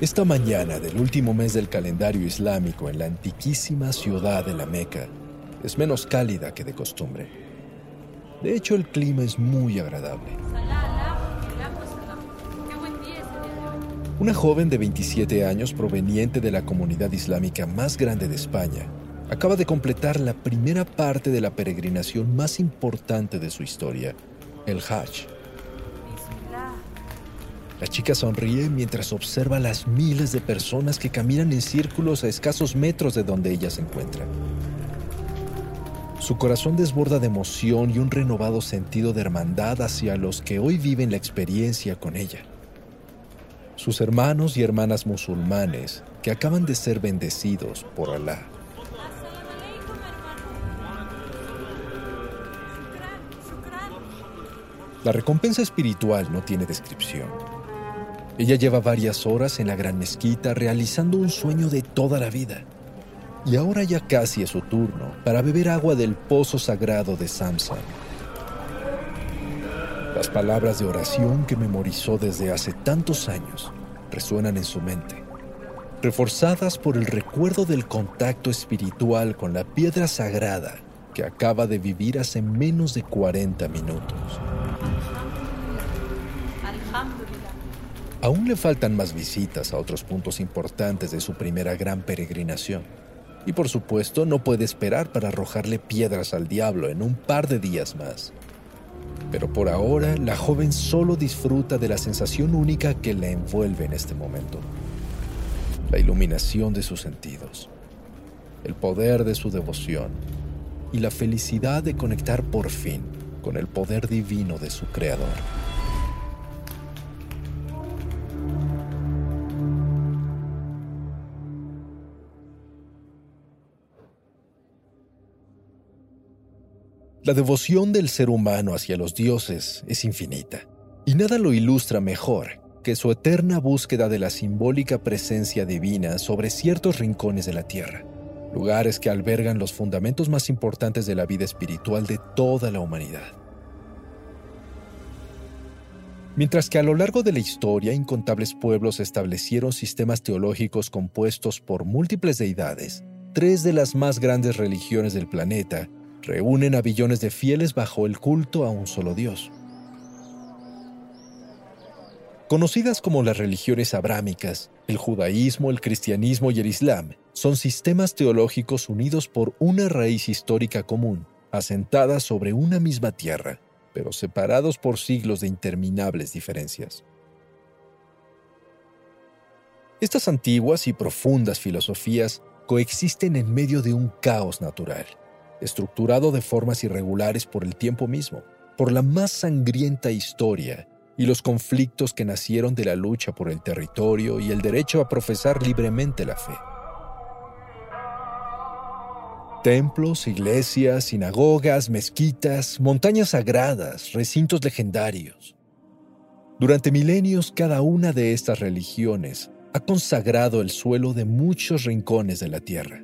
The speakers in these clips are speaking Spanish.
Esta mañana del último mes del calendario islámico en la antiquísima ciudad de la Meca es menos cálida que de costumbre. De hecho, el clima es muy agradable. Una joven de 27 años proveniente de la comunidad islámica más grande de España acaba de completar la primera parte de la peregrinación más importante de su historia, el Hajj. La chica sonríe mientras observa las miles de personas que caminan en círculos a escasos metros de donde ella se encuentra. Su corazón desborda de emoción y un renovado sentido de hermandad hacia los que hoy viven la experiencia con ella. Sus hermanos y hermanas musulmanes que acaban de ser bendecidos por Alá. La recompensa espiritual no tiene descripción. Ella lleva varias horas en la gran mezquita realizando un sueño de toda la vida. Y ahora ya casi es su turno para beber agua del pozo sagrado de Samson. Las palabras de oración que memorizó desde hace tantos años resuenan en su mente, reforzadas por el recuerdo del contacto espiritual con la piedra sagrada que acaba de vivir hace menos de 40 minutos. Aún le faltan más visitas a otros puntos importantes de su primera gran peregrinación. Y por supuesto no puede esperar para arrojarle piedras al diablo en un par de días más. Pero por ahora la joven solo disfruta de la sensación única que la envuelve en este momento. La iluminación de sus sentidos, el poder de su devoción y la felicidad de conectar por fin con el poder divino de su creador. La devoción del ser humano hacia los dioses es infinita, y nada lo ilustra mejor que su eterna búsqueda de la simbólica presencia divina sobre ciertos rincones de la Tierra, lugares que albergan los fundamentos más importantes de la vida espiritual de toda la humanidad. Mientras que a lo largo de la historia incontables pueblos establecieron sistemas teológicos compuestos por múltiples deidades, tres de las más grandes religiones del planeta reúnen a billones de fieles bajo el culto a un solo Dios. Conocidas como las religiones abrámicas, el judaísmo, el cristianismo y el islam son sistemas teológicos unidos por una raíz histórica común, asentada sobre una misma tierra, pero separados por siglos de interminables diferencias. Estas antiguas y profundas filosofías coexisten en medio de un caos natural estructurado de formas irregulares por el tiempo mismo, por la más sangrienta historia y los conflictos que nacieron de la lucha por el territorio y el derecho a profesar libremente la fe. Templos, iglesias, sinagogas, mezquitas, montañas sagradas, recintos legendarios. Durante milenios cada una de estas religiones ha consagrado el suelo de muchos rincones de la tierra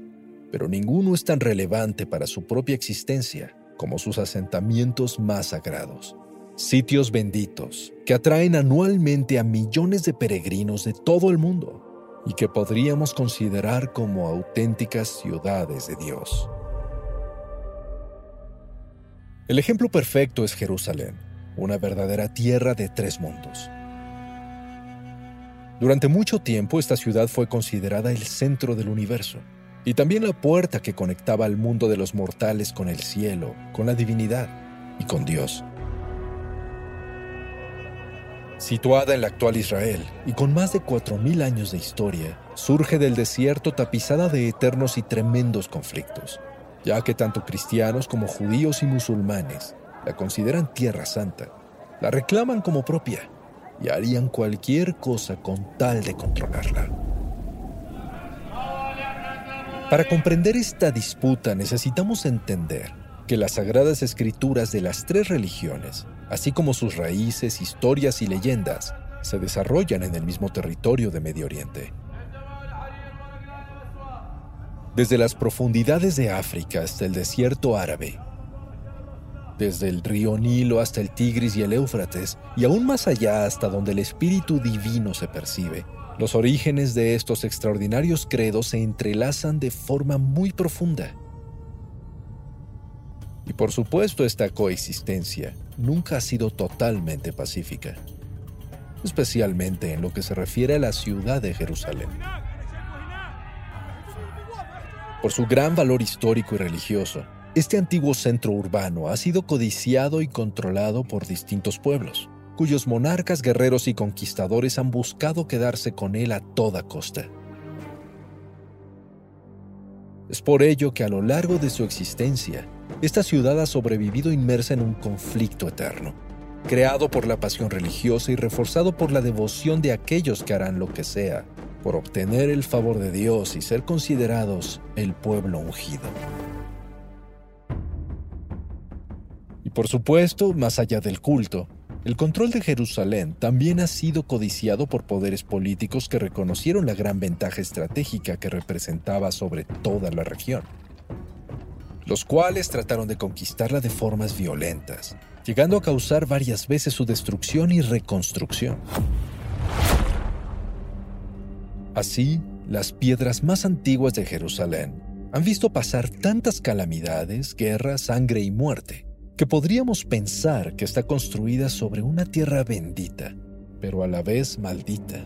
pero ninguno es tan relevante para su propia existencia como sus asentamientos más sagrados. Sitios benditos que atraen anualmente a millones de peregrinos de todo el mundo y que podríamos considerar como auténticas ciudades de Dios. El ejemplo perfecto es Jerusalén, una verdadera tierra de tres mundos. Durante mucho tiempo esta ciudad fue considerada el centro del universo y también la puerta que conectaba al mundo de los mortales con el cielo, con la divinidad y con Dios. Situada en la actual Israel y con más de 4.000 años de historia, surge del desierto tapizada de eternos y tremendos conflictos, ya que tanto cristianos como judíos y musulmanes la consideran tierra santa, la reclaman como propia y harían cualquier cosa con tal de controlarla. Para comprender esta disputa necesitamos entender que las sagradas escrituras de las tres religiones, así como sus raíces, historias y leyendas, se desarrollan en el mismo territorio de Medio Oriente. Desde las profundidades de África hasta el desierto árabe, desde el río Nilo hasta el Tigris y el Éufrates, y aún más allá hasta donde el espíritu divino se percibe, los orígenes de estos extraordinarios credos se entrelazan de forma muy profunda. Y por supuesto esta coexistencia nunca ha sido totalmente pacífica, especialmente en lo que se refiere a la ciudad de Jerusalén. Por su gran valor histórico y religioso, este antiguo centro urbano ha sido codiciado y controlado por distintos pueblos, cuyos monarcas, guerreros y conquistadores han buscado quedarse con él a toda costa. Es por ello que a lo largo de su existencia, esta ciudad ha sobrevivido inmersa en un conflicto eterno, creado por la pasión religiosa y reforzado por la devoción de aquellos que harán lo que sea por obtener el favor de Dios y ser considerados el pueblo ungido. Y por supuesto, más allá del culto, el control de Jerusalén también ha sido codiciado por poderes políticos que reconocieron la gran ventaja estratégica que representaba sobre toda la región, los cuales trataron de conquistarla de formas violentas, llegando a causar varias veces su destrucción y reconstrucción. Así, las piedras más antiguas de Jerusalén han visto pasar tantas calamidades, guerra, sangre y muerte, que podríamos pensar que está construida sobre una tierra bendita, pero a la vez maldita.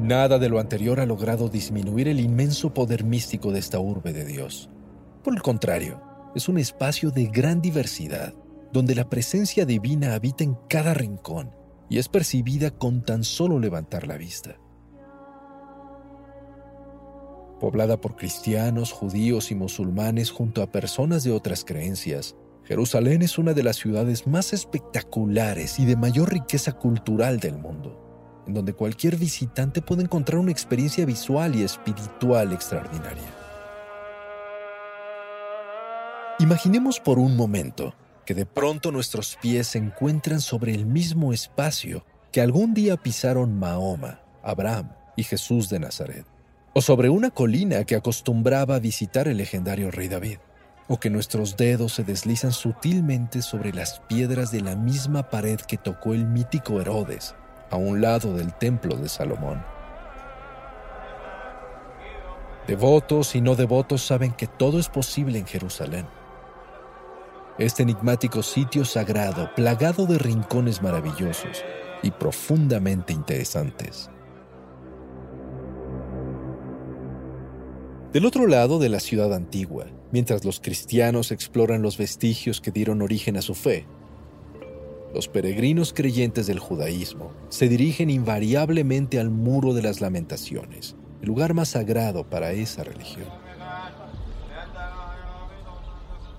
Nada de lo anterior ha logrado disminuir el inmenso poder místico de esta urbe de Dios. Por el contrario, es un espacio de gran diversidad, donde la presencia divina habita en cada rincón y es percibida con tan solo levantar la vista. Poblada por cristianos, judíos y musulmanes junto a personas de otras creencias, Jerusalén es una de las ciudades más espectaculares y de mayor riqueza cultural del mundo, en donde cualquier visitante puede encontrar una experiencia visual y espiritual extraordinaria. Imaginemos por un momento que de pronto nuestros pies se encuentran sobre el mismo espacio que algún día pisaron Mahoma, Abraham y Jesús de Nazaret o sobre una colina que acostumbraba visitar el legendario rey David, o que nuestros dedos se deslizan sutilmente sobre las piedras de la misma pared que tocó el mítico Herodes a un lado del templo de Salomón. Devotos y no devotos saben que todo es posible en Jerusalén. Este enigmático sitio sagrado, plagado de rincones maravillosos y profundamente interesantes. Del otro lado de la ciudad antigua, mientras los cristianos exploran los vestigios que dieron origen a su fe, los peregrinos creyentes del judaísmo se dirigen invariablemente al Muro de las Lamentaciones, el lugar más sagrado para esa religión.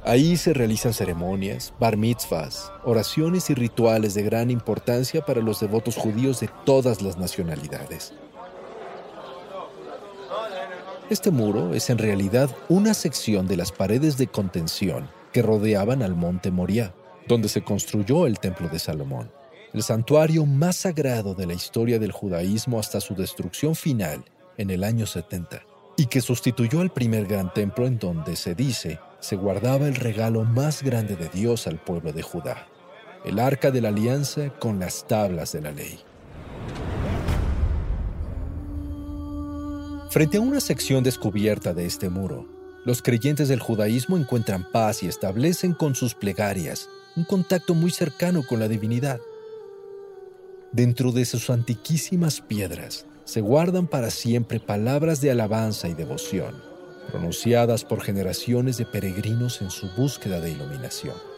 Ahí se realizan ceremonias, bar mitzvahs, oraciones y rituales de gran importancia para los devotos judíos de todas las nacionalidades. Este muro es en realidad una sección de las paredes de contención que rodeaban al monte Moriah, donde se construyó el templo de Salomón, el santuario más sagrado de la historia del judaísmo hasta su destrucción final en el año 70, y que sustituyó al primer gran templo en donde se dice se guardaba el regalo más grande de Dios al pueblo de Judá, el arca de la alianza con las tablas de la ley. Frente a una sección descubierta de este muro, los creyentes del judaísmo encuentran paz y establecen con sus plegarias un contacto muy cercano con la divinidad. Dentro de sus antiquísimas piedras se guardan para siempre palabras de alabanza y devoción, pronunciadas por generaciones de peregrinos en su búsqueda de iluminación.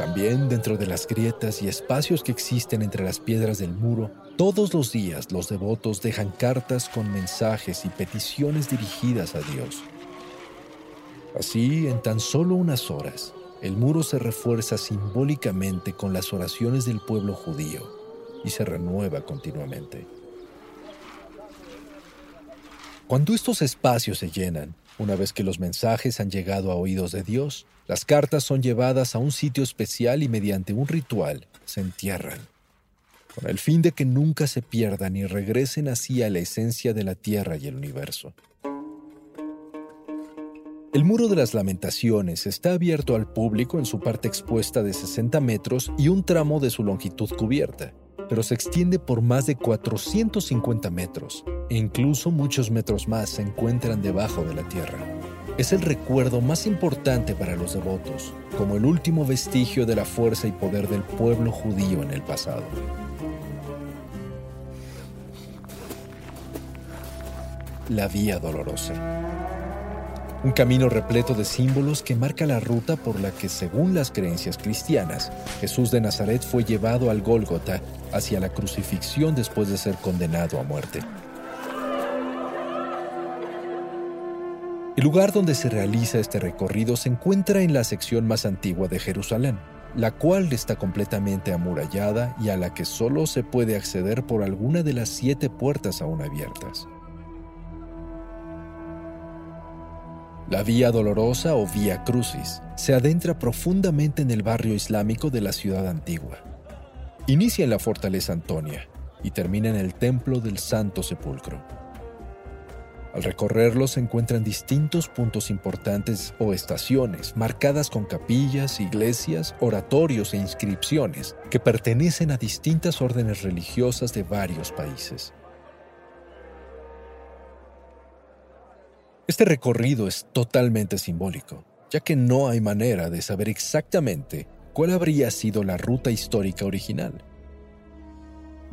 También dentro de las grietas y espacios que existen entre las piedras del muro, todos los días los devotos dejan cartas con mensajes y peticiones dirigidas a Dios. Así, en tan solo unas horas, el muro se refuerza simbólicamente con las oraciones del pueblo judío y se renueva continuamente. Cuando estos espacios se llenan, una vez que los mensajes han llegado a oídos de Dios, las cartas son llevadas a un sitio especial y mediante un ritual se entierran, con el fin de que nunca se pierdan y regresen así a la esencia de la Tierra y el universo. El muro de las lamentaciones está abierto al público en su parte expuesta de 60 metros y un tramo de su longitud cubierta pero se extiende por más de 450 metros e incluso muchos metros más se encuentran debajo de la tierra. Es el recuerdo más importante para los devotos, como el último vestigio de la fuerza y poder del pueblo judío en el pasado. La Vía Dolorosa un camino repleto de símbolos que marca la ruta por la que, según las creencias cristianas, Jesús de Nazaret fue llevado al Gólgota hacia la crucifixión después de ser condenado a muerte. El lugar donde se realiza este recorrido se encuentra en la sección más antigua de Jerusalén, la cual está completamente amurallada y a la que solo se puede acceder por alguna de las siete puertas aún abiertas. La Vía Dolorosa o Vía Crucis se adentra profundamente en el barrio islámico de la ciudad antigua. Inicia en la fortaleza Antonia y termina en el Templo del Santo Sepulcro. Al recorrerlo se encuentran distintos puntos importantes o estaciones marcadas con capillas, iglesias, oratorios e inscripciones que pertenecen a distintas órdenes religiosas de varios países. Este recorrido es totalmente simbólico, ya que no hay manera de saber exactamente cuál habría sido la ruta histórica original.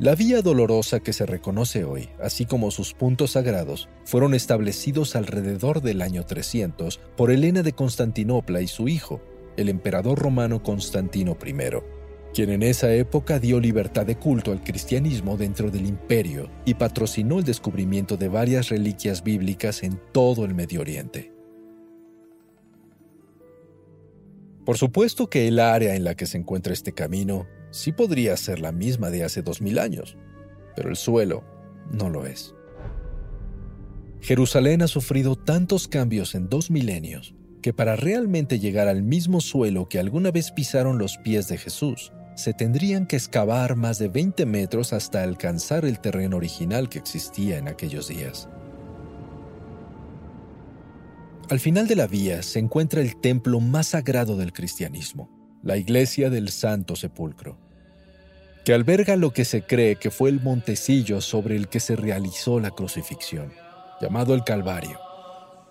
La vía dolorosa que se reconoce hoy, así como sus puntos sagrados, fueron establecidos alrededor del año 300 por Helena de Constantinopla y su hijo, el emperador romano Constantino I quien en esa época dio libertad de culto al cristianismo dentro del imperio y patrocinó el descubrimiento de varias reliquias bíblicas en todo el Medio Oriente. Por supuesto que el área en la que se encuentra este camino sí podría ser la misma de hace dos mil años, pero el suelo no lo es. Jerusalén ha sufrido tantos cambios en dos milenios que para realmente llegar al mismo suelo que alguna vez pisaron los pies de Jesús, se tendrían que excavar más de 20 metros hasta alcanzar el terreno original que existía en aquellos días. Al final de la vía se encuentra el templo más sagrado del cristianismo, la iglesia del Santo Sepulcro, que alberga lo que se cree que fue el montecillo sobre el que se realizó la crucifixión, llamado el Calvario,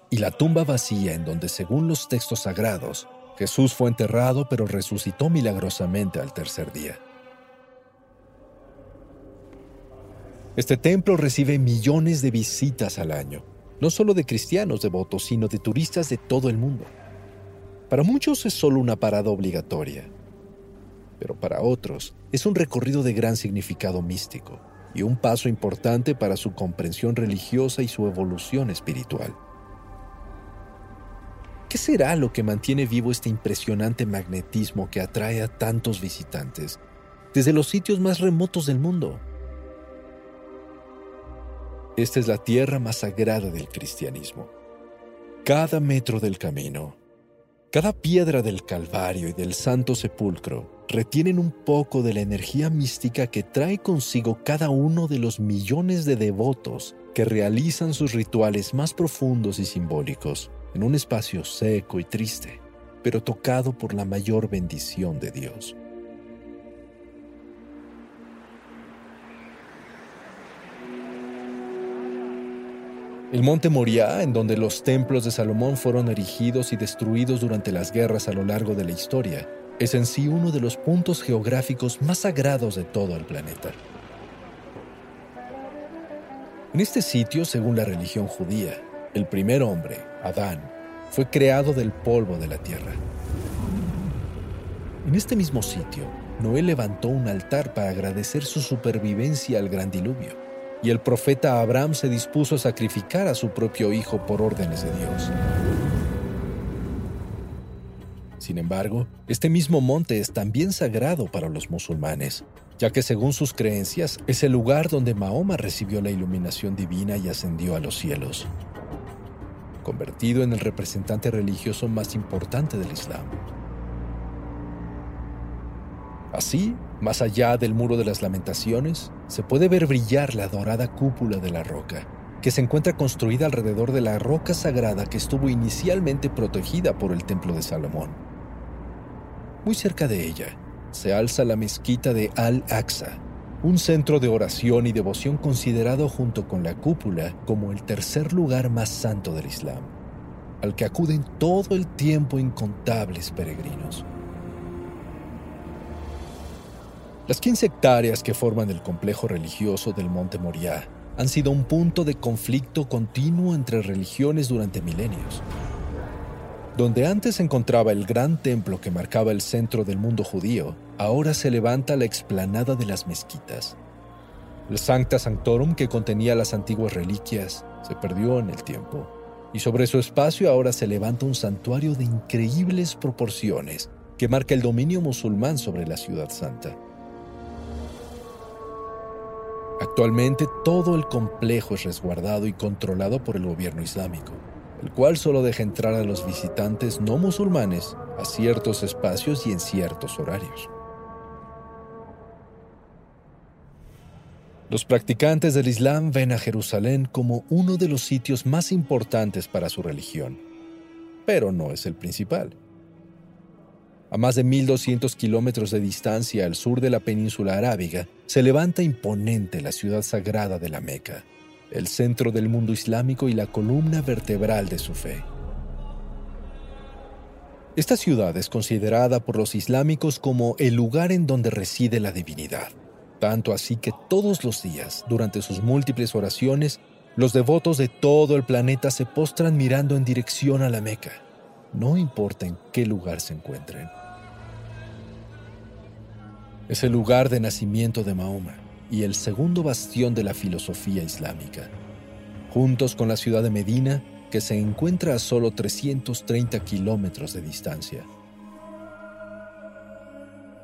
y la tumba vacía en donde, según los textos sagrados, Jesús fue enterrado pero resucitó milagrosamente al tercer día. Este templo recibe millones de visitas al año, no solo de cristianos devotos, sino de turistas de todo el mundo. Para muchos es solo una parada obligatoria, pero para otros es un recorrido de gran significado místico y un paso importante para su comprensión religiosa y su evolución espiritual. ¿Qué será lo que mantiene vivo este impresionante magnetismo que atrae a tantos visitantes desde los sitios más remotos del mundo? Esta es la tierra más sagrada del cristianismo. Cada metro del camino, cada piedra del Calvario y del Santo Sepulcro retienen un poco de la energía mística que trae consigo cada uno de los millones de devotos que realizan sus rituales más profundos y simbólicos en un espacio seco y triste, pero tocado por la mayor bendición de Dios. El monte Moriah, en donde los templos de Salomón fueron erigidos y destruidos durante las guerras a lo largo de la historia, es en sí uno de los puntos geográficos más sagrados de todo el planeta. En este sitio, según la religión judía, el primer hombre, Adán, fue creado del polvo de la tierra. En este mismo sitio, Noé levantó un altar para agradecer su supervivencia al gran diluvio, y el profeta Abraham se dispuso a sacrificar a su propio hijo por órdenes de Dios. Sin embargo, este mismo monte es también sagrado para los musulmanes, ya que según sus creencias es el lugar donde Mahoma recibió la iluminación divina y ascendió a los cielos, convertido en el representante religioso más importante del Islam. Así, más allá del muro de las lamentaciones, se puede ver brillar la dorada cúpula de la roca, que se encuentra construida alrededor de la roca sagrada que estuvo inicialmente protegida por el Templo de Salomón. Muy cerca de ella se alza la mezquita de Al-Aqsa, un centro de oración y devoción considerado junto con la cúpula como el tercer lugar más santo del Islam, al que acuden todo el tiempo incontables peregrinos. Las 15 hectáreas que forman el complejo religioso del Monte Moriah han sido un punto de conflicto continuo entre religiones durante milenios. Donde antes se encontraba el gran templo que marcaba el centro del mundo judío, ahora se levanta la explanada de las mezquitas. El Sancta Sanctorum que contenía las antiguas reliquias se perdió en el tiempo, y sobre su espacio ahora se levanta un santuario de increíbles proporciones que marca el dominio musulmán sobre la ciudad santa. Actualmente todo el complejo es resguardado y controlado por el gobierno islámico, el cual solo deja entrar a los visitantes no musulmanes a ciertos espacios y en ciertos horarios. Los practicantes del Islam ven a Jerusalén como uno de los sitios más importantes para su religión, pero no es el principal. A más de 1.200 kilómetros de distancia al sur de la península arábiga, se levanta imponente la ciudad sagrada de la Meca, el centro del mundo islámico y la columna vertebral de su fe. Esta ciudad es considerada por los islámicos como el lugar en donde reside la divinidad, tanto así que todos los días, durante sus múltiples oraciones, los devotos de todo el planeta se postran mirando en dirección a la Meca no importa en qué lugar se encuentren. Es el lugar de nacimiento de Mahoma y el segundo bastión de la filosofía islámica, juntos con la ciudad de Medina, que se encuentra a solo 330 kilómetros de distancia.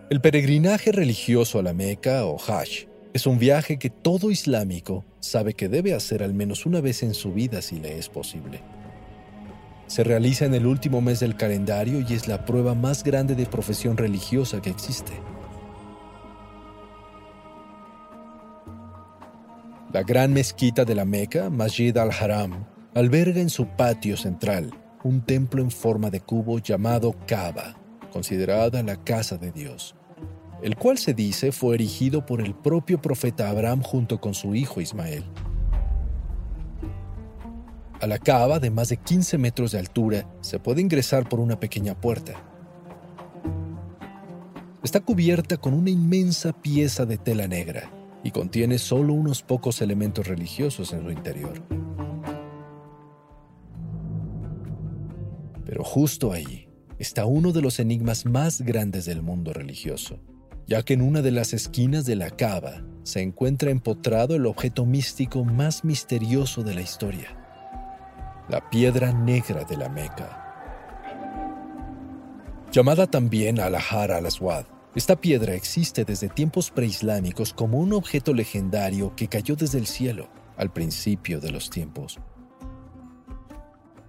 El peregrinaje religioso a la Meca o Hajj es un viaje que todo islámico sabe que debe hacer al menos una vez en su vida si le es posible. Se realiza en el último mes del calendario y es la prueba más grande de profesión religiosa que existe. La gran mezquita de la Meca, Masjid al-Haram, alberga en su patio central un templo en forma de cubo llamado Kaaba, considerada la casa de Dios, el cual se dice fue erigido por el propio profeta Abraham junto con su hijo Ismael. A la cava, de más de 15 metros de altura, se puede ingresar por una pequeña puerta. Está cubierta con una inmensa pieza de tela negra y contiene solo unos pocos elementos religiosos en su interior. Pero justo ahí está uno de los enigmas más grandes del mundo religioso, ya que en una de las esquinas de la cava se encuentra empotrado el objeto místico más misterioso de la historia la piedra negra de la Meca. Llamada también Al-Ahar al-Aswad, esta piedra existe desde tiempos preislámicos como un objeto legendario que cayó desde el cielo al principio de los tiempos.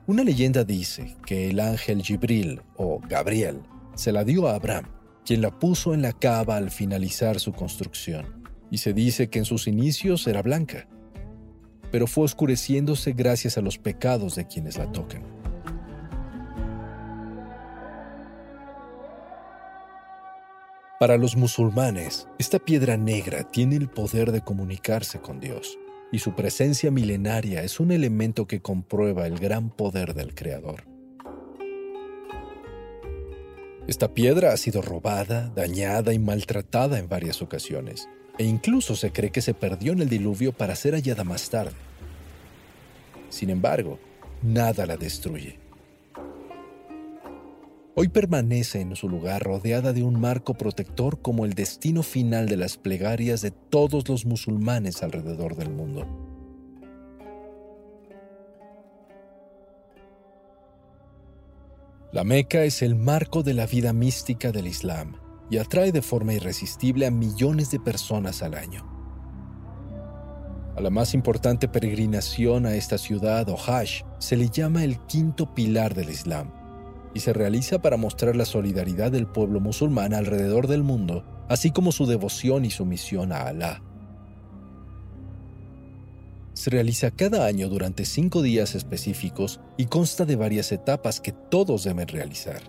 Una leyenda dice que el ángel Gibril o Gabriel se la dio a Abraham, quien la puso en la cava al finalizar su construcción, y se dice que en sus inicios era blanca, pero fue oscureciéndose gracias a los pecados de quienes la tocan. Para los musulmanes, esta piedra negra tiene el poder de comunicarse con Dios, y su presencia milenaria es un elemento que comprueba el gran poder del Creador. Esta piedra ha sido robada, dañada y maltratada en varias ocasiones, e incluso se cree que se perdió en el diluvio para ser hallada más tarde. Sin embargo, nada la destruye. Hoy permanece en su lugar rodeada de un marco protector como el destino final de las plegarias de todos los musulmanes alrededor del mundo. La Meca es el marco de la vida mística del Islam y atrae de forma irresistible a millones de personas al año. A la más importante peregrinación a esta ciudad o Hajj se le llama el quinto pilar del Islam y se realiza para mostrar la solidaridad del pueblo musulmán alrededor del mundo, así como su devoción y sumisión a Alá. Se realiza cada año durante cinco días específicos y consta de varias etapas que todos deben realizar.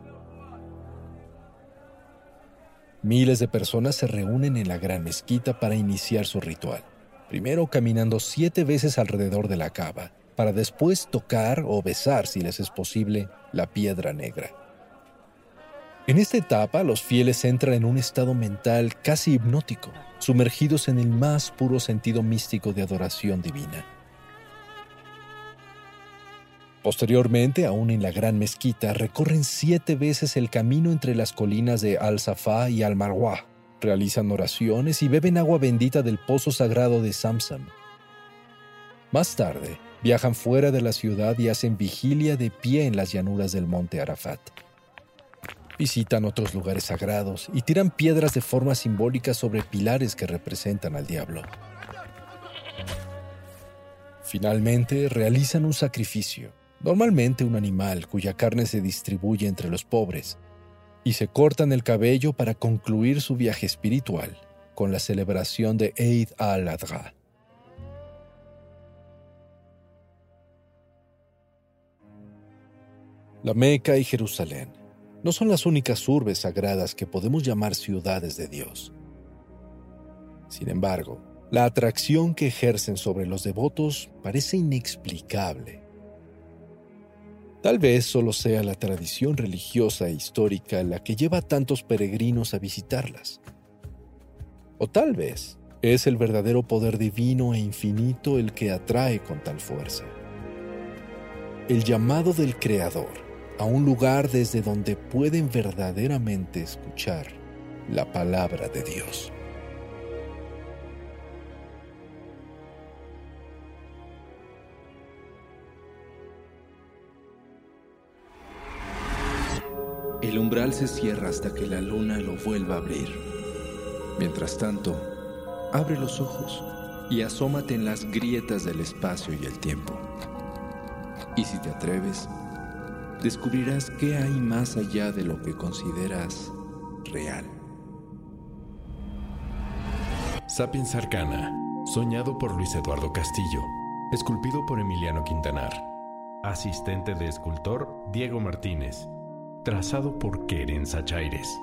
Miles de personas se reúnen en la gran mezquita para iniciar su ritual, primero caminando siete veces alrededor de la cava, para después tocar o besar, si les es posible, la piedra negra. En esta etapa, los fieles entran en un estado mental casi hipnótico, sumergidos en el más puro sentido místico de adoración divina. Posteriormente, aún en la gran mezquita, recorren siete veces el camino entre las colinas de Al-Safá y Al-Marwah, realizan oraciones y beben agua bendita del pozo sagrado de Samsam. Más tarde, viajan fuera de la ciudad y hacen vigilia de pie en las llanuras del monte Arafat. Visitan otros lugares sagrados y tiran piedras de forma simbólica sobre pilares que representan al diablo. Finalmente, realizan un sacrificio normalmente un animal cuya carne se distribuye entre los pobres, y se cortan el cabello para concluir su viaje espiritual con la celebración de Eid al-Adha. La Meca y Jerusalén no son las únicas urbes sagradas que podemos llamar ciudades de Dios. Sin embargo, la atracción que ejercen sobre los devotos parece inexplicable Tal vez solo sea la tradición religiosa e histórica la que lleva a tantos peregrinos a visitarlas. O tal vez es el verdadero poder divino e infinito el que atrae con tal fuerza. El llamado del Creador a un lugar desde donde pueden verdaderamente escuchar la palabra de Dios. El umbral se cierra hasta que la luna lo vuelva a abrir. Mientras tanto, abre los ojos y asómate en las grietas del espacio y el tiempo. Y si te atreves, descubrirás qué hay más allá de lo que consideras real. Sapiens Arcana, soñado por Luis Eduardo Castillo, esculpido por Emiliano Quintanar, asistente de escultor Diego Martínez trazado por Keren Sachaires.